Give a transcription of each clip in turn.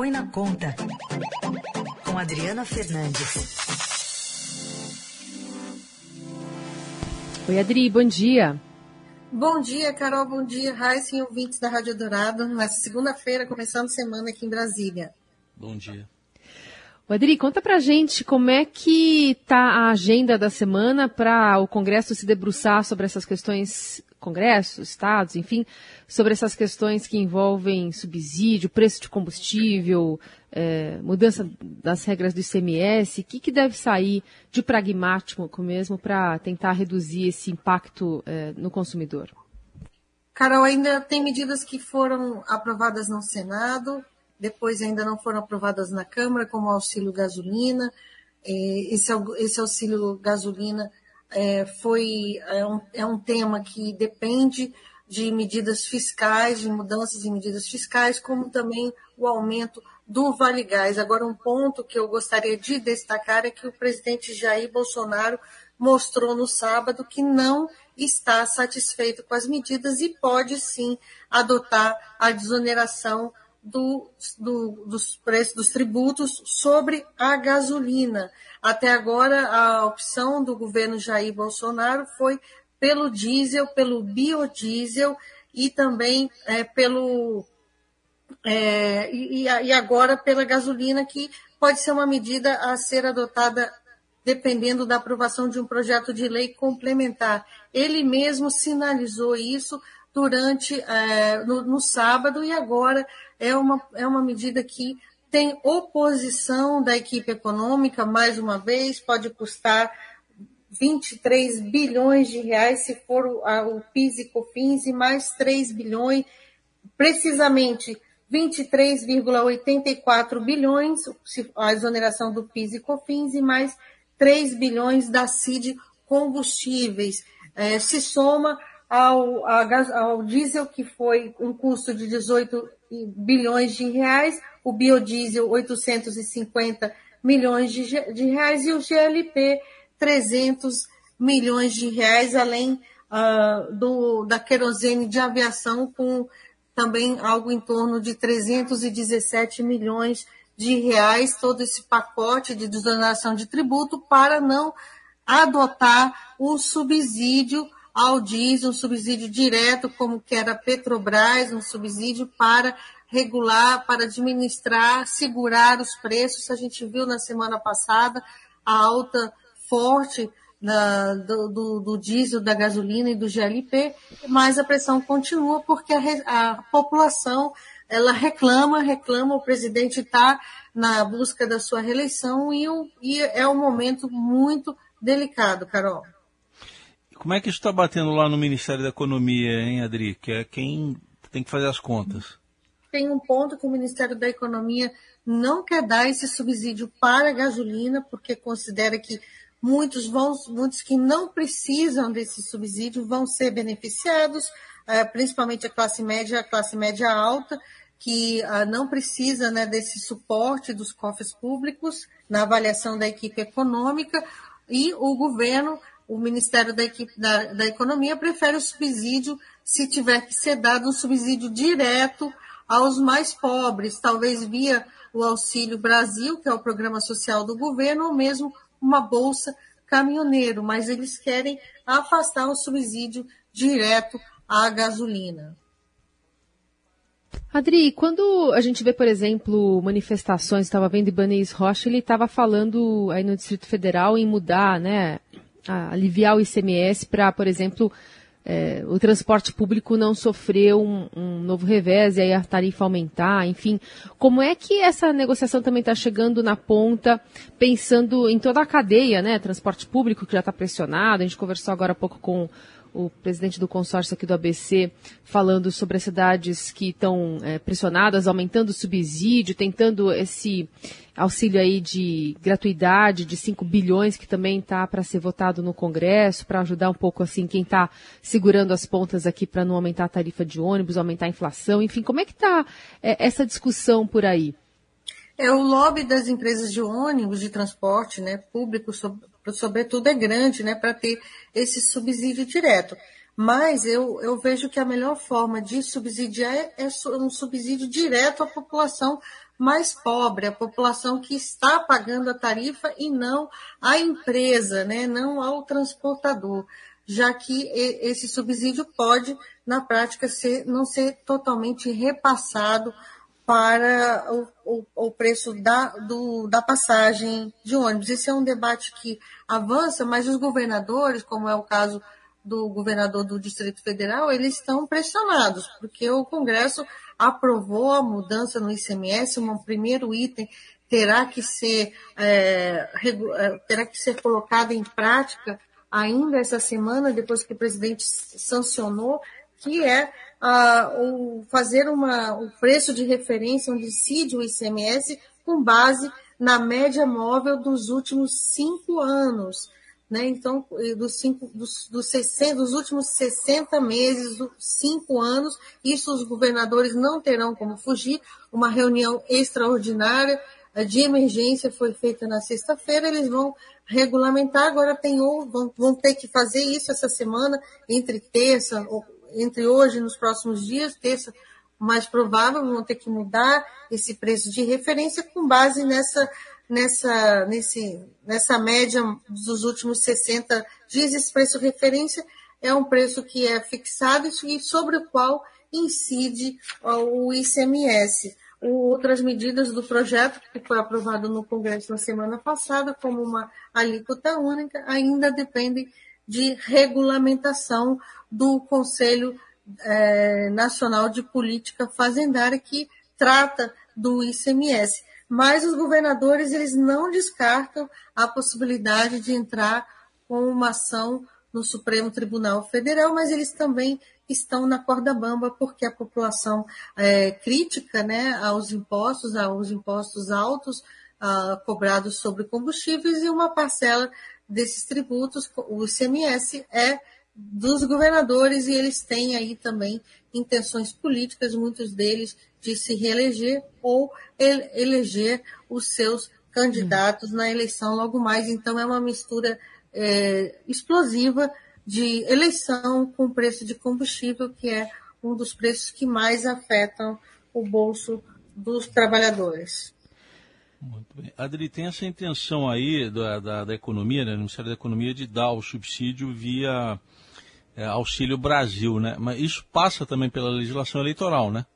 Põe na Conta, com Adriana Fernandes. Oi, Adri, bom dia. Bom dia, Carol, bom dia, Raíssa e ouvintes da Rádio Dourado, nessa segunda-feira, começando a semana aqui em Brasília. Bom dia. O Adri, conta pra gente como é que tá a agenda da semana para o Congresso se debruçar sobre essas questões, Congresso, Estados, enfim, sobre essas questões que envolvem subsídio, preço de combustível, é, mudança das regras do ICMS, o que, que deve sair de pragmático mesmo para tentar reduzir esse impacto é, no consumidor? Carol, ainda tem medidas que foram aprovadas no Senado, depois ainda não foram aprovadas na Câmara, como o auxílio gasolina. Esse, esse auxílio gasolina é, foi, é um, é um tema que depende de medidas fiscais, de mudanças em medidas fiscais, como também o aumento do Vale Gás. Agora, um ponto que eu gostaria de destacar é que o presidente Jair Bolsonaro mostrou no sábado que não está satisfeito com as medidas e pode sim adotar a desoneração do, do, dos preços dos tributos sobre a gasolina. Até agora, a opção do governo Jair Bolsonaro foi pelo diesel, pelo biodiesel e também é, pelo é, e, e agora pela gasolina, que pode ser uma medida a ser adotada dependendo da aprovação de um projeto de lei complementar. Ele mesmo sinalizou isso durante é, no, no, sábado e agora é uma, é uma medida que tem oposição da equipe econômica, mais uma vez, pode custar 23 bilhões de reais se for o, a, o PIS e COFINS e mais 3 bilhões, precisamente 23,84 bilhões, a exoneração do PIS e COFINS e mais 3 bilhões da CID combustíveis. É, se soma ao, ao diesel, que foi um custo de 18 bilhões de reais, o biodiesel 850 milhões de, de reais e o GLP 300 milhões de reais, além uh, do, da querosene de aviação com também algo em torno de 317 milhões de reais, todo esse pacote de desoneração de tributo para não adotar o subsídio ao diesel, um subsídio direto, como que era a Petrobras, um subsídio para regular, para administrar, segurar os preços. A gente viu na semana passada a alta forte do, do, do, diesel, da gasolina e do GLP, mas a pressão continua porque a, a população ela reclama, reclama, o presidente está na busca da sua reeleição e, e é um momento muito delicado, Carol. Como é que isso está batendo lá no Ministério da Economia, hein, Adri? Que é quem tem que fazer as contas. Tem um ponto que o Ministério da Economia não quer dar esse subsídio para a gasolina, porque considera que muitos vão, muitos que não precisam desse subsídio vão ser beneficiados, é, principalmente a classe média, a classe média alta, que ah, não precisa né, desse suporte dos cofres públicos na avaliação da equipe econômica, e o governo o Ministério da, Equipe, da, da Economia prefere o subsídio se tiver que ser dado um subsídio direto aos mais pobres, talvez via o Auxílio Brasil, que é o programa social do governo, ou mesmo uma bolsa caminhoneiro, mas eles querem afastar o subsídio direto à gasolina. Adri, quando a gente vê, por exemplo, manifestações, estava vendo Ibanez Rocha, ele estava falando aí no Distrito Federal em mudar, né, aliviar o ICMS para, por exemplo, é, o transporte público não sofrer um, um, novo revés e aí a tarifa aumentar, enfim. Como é que essa negociação também está chegando na ponta, pensando em toda a cadeia, né? Transporte público que já está pressionado, a gente conversou agora há pouco com o presidente do consórcio aqui do ABC falando sobre as cidades que estão é, pressionadas, aumentando o subsídio, tentando esse auxílio aí de gratuidade de 5 bilhões que também está para ser votado no Congresso, para ajudar um pouco assim quem está segurando as pontas aqui para não aumentar a tarifa de ônibus, aumentar a inflação, enfim, como é que está é, essa discussão por aí? É o lobby das empresas de ônibus, de transporte, né, público, sobretudo é grande, né, para ter esse subsídio direto. Mas eu, eu vejo que a melhor forma de subsidiar é, é um subsídio direto à população mais pobre, a população que está pagando a tarifa e não a empresa, né? não ao transportador, já que esse subsídio pode, na prática, ser, não ser totalmente repassado para o, o, o preço da, do, da passagem de ônibus. Esse é um debate que avança, mas os governadores, como é o caso do governador do Distrito Federal, eles estão pressionados, porque o Congresso aprovou a mudança no ICMS, um primeiro item terá que ser, é, é, terá que ser colocado em prática ainda essa semana, depois que o presidente sancionou, que é o fazer uma, o preço de referência, onde incide o ICMS, com base na média móvel dos últimos cinco anos. Né? Então, dos, cinco, dos, dos, 60, dos últimos 60 meses, cinco anos, isso os governadores não terão como fugir. Uma reunião extraordinária de emergência foi feita na sexta-feira, eles vão regulamentar, agora tem, vão, vão ter que fazer isso essa semana, entre terça, entre hoje e nos próximos dias, terça mais provável, vão ter que mudar esse preço de referência com base nessa, nessa, nesse, nessa média dos últimos 60 dias. Esse preço de referência é um preço que é fixado e sobre o qual incide o ICMS. Outras medidas do projeto, que foi aprovado no Congresso na semana passada, como uma alíquota única, ainda dependem de regulamentação do Conselho é, Nacional de Política Fazendária, que trata do ICMS. Mas os governadores eles não descartam a possibilidade de entrar com uma ação no Supremo Tribunal Federal, mas eles também estão na corda bamba porque a população é crítica né, aos impostos, aos impostos altos uh, cobrados sobre combustíveis e uma parcela desses tributos, o ICMS, é dos governadores e eles têm aí também intenções políticas, muitos deles de se reeleger ou eleger os seus candidatos na eleição logo mais. Então é uma mistura é, explosiva de eleição com preço de combustível, que é um dos preços que mais afetam o bolso dos trabalhadores. Muito bem. Adri, tem essa intenção aí da, da, da economia, né, do Ministério da Economia, de dar o subsídio via é, Auxílio Brasil, né? Mas isso passa também pela legislação eleitoral, né?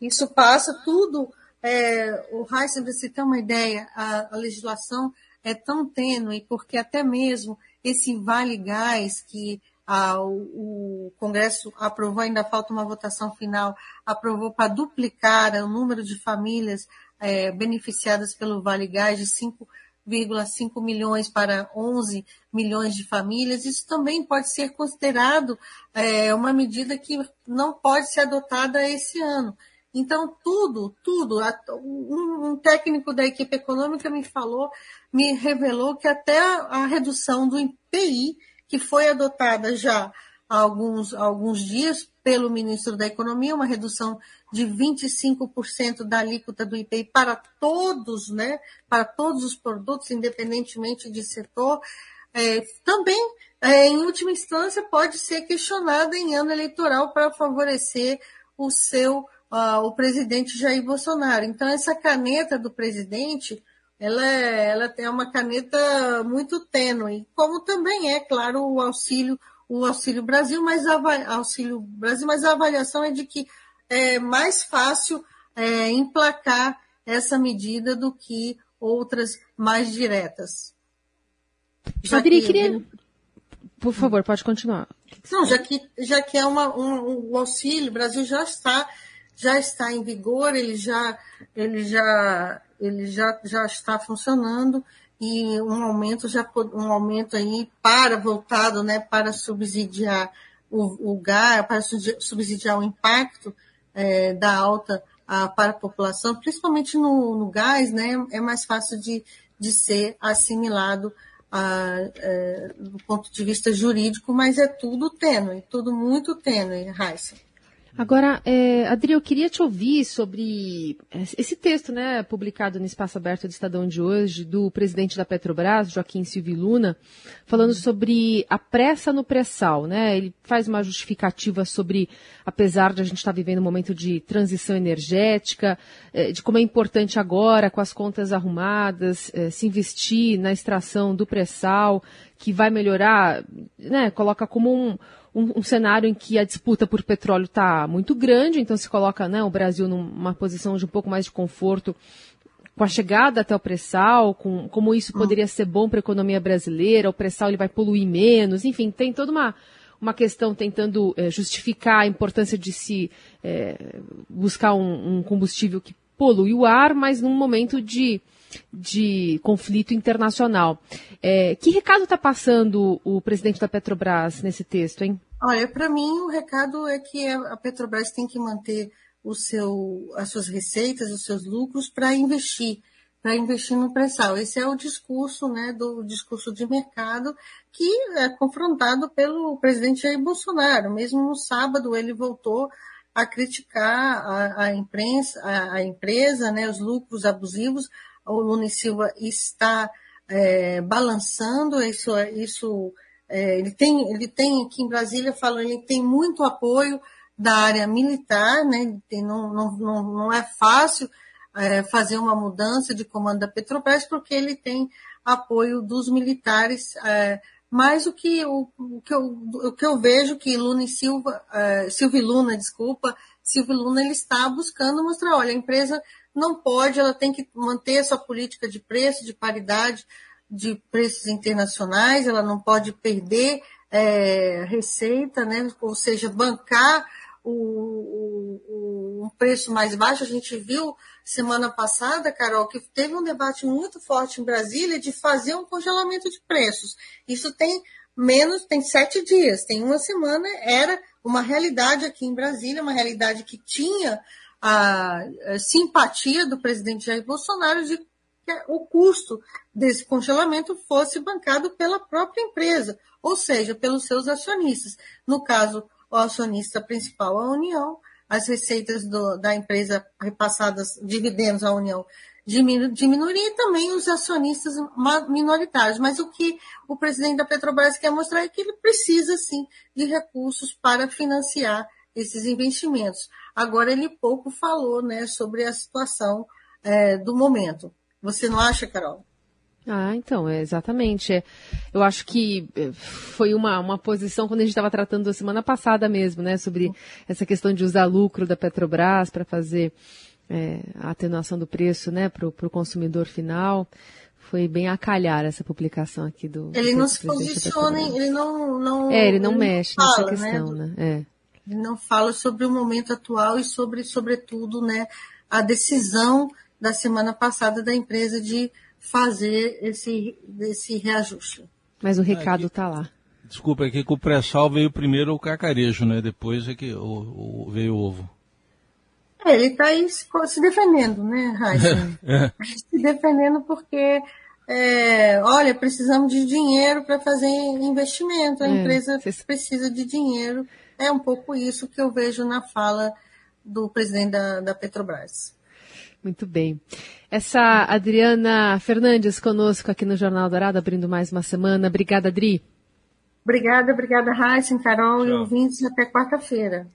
Isso passa tudo. É, o Heisen, para você ter uma ideia, a, a legislação é tão tênue, porque até mesmo esse Vale Gás que o, o, Congresso aprovou, ainda falta uma votação final, aprovou para duplicar o número de famílias é, beneficiadas pelo Vale Gás de 5,5 milhões para 11 milhões de famílias. Isso também pode ser considerado é, uma medida que não pode ser adotada esse ano. Então, tudo, tudo, um, técnico da equipe econômica me falou, me revelou que até a, redução do IPI, que foi adotada já há alguns, alguns dias pelo ministro da Economia, uma redução de 25% da alíquota do IPI para todos, né, para todos os produtos, independentemente de setor, é, também, é, em última instância, pode ser questionada em ano eleitoral para favorecer o seu, uh, o presidente Jair Bolsonaro. Então, essa caneta do presidente, ela é, ela é uma caneta muito tênue, como também é, claro, o auxílio, o Auxílio Brasil, mas a, Auxílio Brasil, mas a avaliação é de que é mais fácil é, emplacar essa medida do que outras mais diretas. Já Adri, que... queria... Por favor, pode continuar. Não, já que, já que é uma, um, o auxílio, o Brasil já está, já está em vigor, ele já, ele já, ele já, já está funcionando e um aumento já um aumento aí para voltado, né, para subsidiar o, o gás, para subsidiar o impacto é, da alta a, para a população, principalmente no, no, gás, né, é mais fácil de, de ser assimilado a, é, do ponto de vista jurídico, mas é tudo tênue, tudo muito tênue, Raíssa. Agora, é, Adri, eu queria te ouvir sobre esse texto, né, publicado no Espaço Aberto do Estadão de hoje, do presidente da Petrobras, Joaquim Silvio Luna, falando sobre a pressa no pré-sal, né? Ele faz uma justificativa sobre, apesar de a gente estar vivendo um momento de transição energética, é, de como é importante agora, com as contas arrumadas, é, se investir na extração do pré-sal, que vai melhorar, né? Coloca como um um, um, cenário em que a disputa por petróleo está muito grande, então se coloca né, o Brasil numa posição de um pouco mais de conforto com a chegada até o pré-sal, com, como isso hum. poderia ser bom para a economia brasileira, o pré-sal ele vai poluir menos, enfim, tem toda uma, uma questão tentando é, justificar a importância de se é, buscar um, um, combustível que polui o ar, mas num momento de, de conflito internacional. É, que recado está passando o presidente da Petrobras nesse texto, hein? Olha, para mim o recado é que a Petrobras tem que manter o seu, as suas receitas, os seus lucros para investir, para investir no pré-sal. Esse é o discurso, né, do discurso de mercado que é confrontado pelo presidente Jair Bolsonaro. Mesmo no sábado ele voltou a criticar a, a imprensa, a, a, empresa, né, os lucros abusivos. O Lula Silva está é, balançando isso, isso é, ele, tem, ele tem aqui em Brasília, falando, ele tem muito apoio da área militar, né? Tem, não, não, não, não é fácil é, fazer uma mudança de comando da Petrobras, porque ele tem apoio dos militares. É, mas o que, o, o, que eu, o que eu vejo que Luna e Silva, é, Silvio Luna, desculpa, Silvio Luna, ele está buscando mostrar, olha, a empresa não pode, ela tem que manter essa política de preço, de paridade, de preços internacionais, ela não pode perder é, receita, né? ou seja, bancar o, o, um preço mais baixo. A gente viu semana passada, Carol, que teve um debate muito forte em Brasília de fazer um congelamento de preços. Isso tem menos, tem sete dias, tem uma semana, era uma realidade aqui em Brasília, uma realidade que tinha a, simpatia do presidente Jair Bolsonaro de o custo desse congelamento fosse bancado pela própria empresa, ou seja, pelos seus acionistas. No caso, o acionista principal, a União, as receitas do, da empresa repassadas, dividendos à União, diminuiria e também os acionistas minoritários. Mas o que o presidente da Petrobras quer mostrar é que ele precisa, sim, de recursos para financiar esses investimentos. Agora, ele pouco falou né, sobre a situação é, do momento. Você não acha, Carol? Ah, então, é exatamente. É, eu acho que é, foi uma, uma posição quando a gente estava tratando da semana passada mesmo, né, sobre essa questão de usar lucro da Petrobras para fazer é, a atenuação do preço, né, para o consumidor final. Foi bem a calhar essa publicação aqui do. Ele do não se posiciona, ele não, não. É, ele não ele mexe não fala, nessa né, questão, né? né? É. Ele não fala sobre o momento atual e sobre, sobretudo, né, a decisão da semana passada da empresa de fazer esse, esse reajuste. Mas o recado está lá. Desculpa, é que com o pré-sal veio primeiro o cacarejo, né? Depois é que o, o veio o ovo. É, ele está aí se, se, defendendo, né, Raíssa? é. Se defendendo porque, é, olha, precisamos de dinheiro para fazer investimento, a é, empresa precisa de dinheiro. É um pouco isso que eu vejo na fala do presidente da, da Petrobras. Muito bem. Essa Adriana Fernandes conosco aqui no Jornal Dourado, abrindo mais uma semana. Obrigada, Adri. Obrigada, obrigada, Raíssa, Carol Tchau. e ouvintes. Até quarta-feira.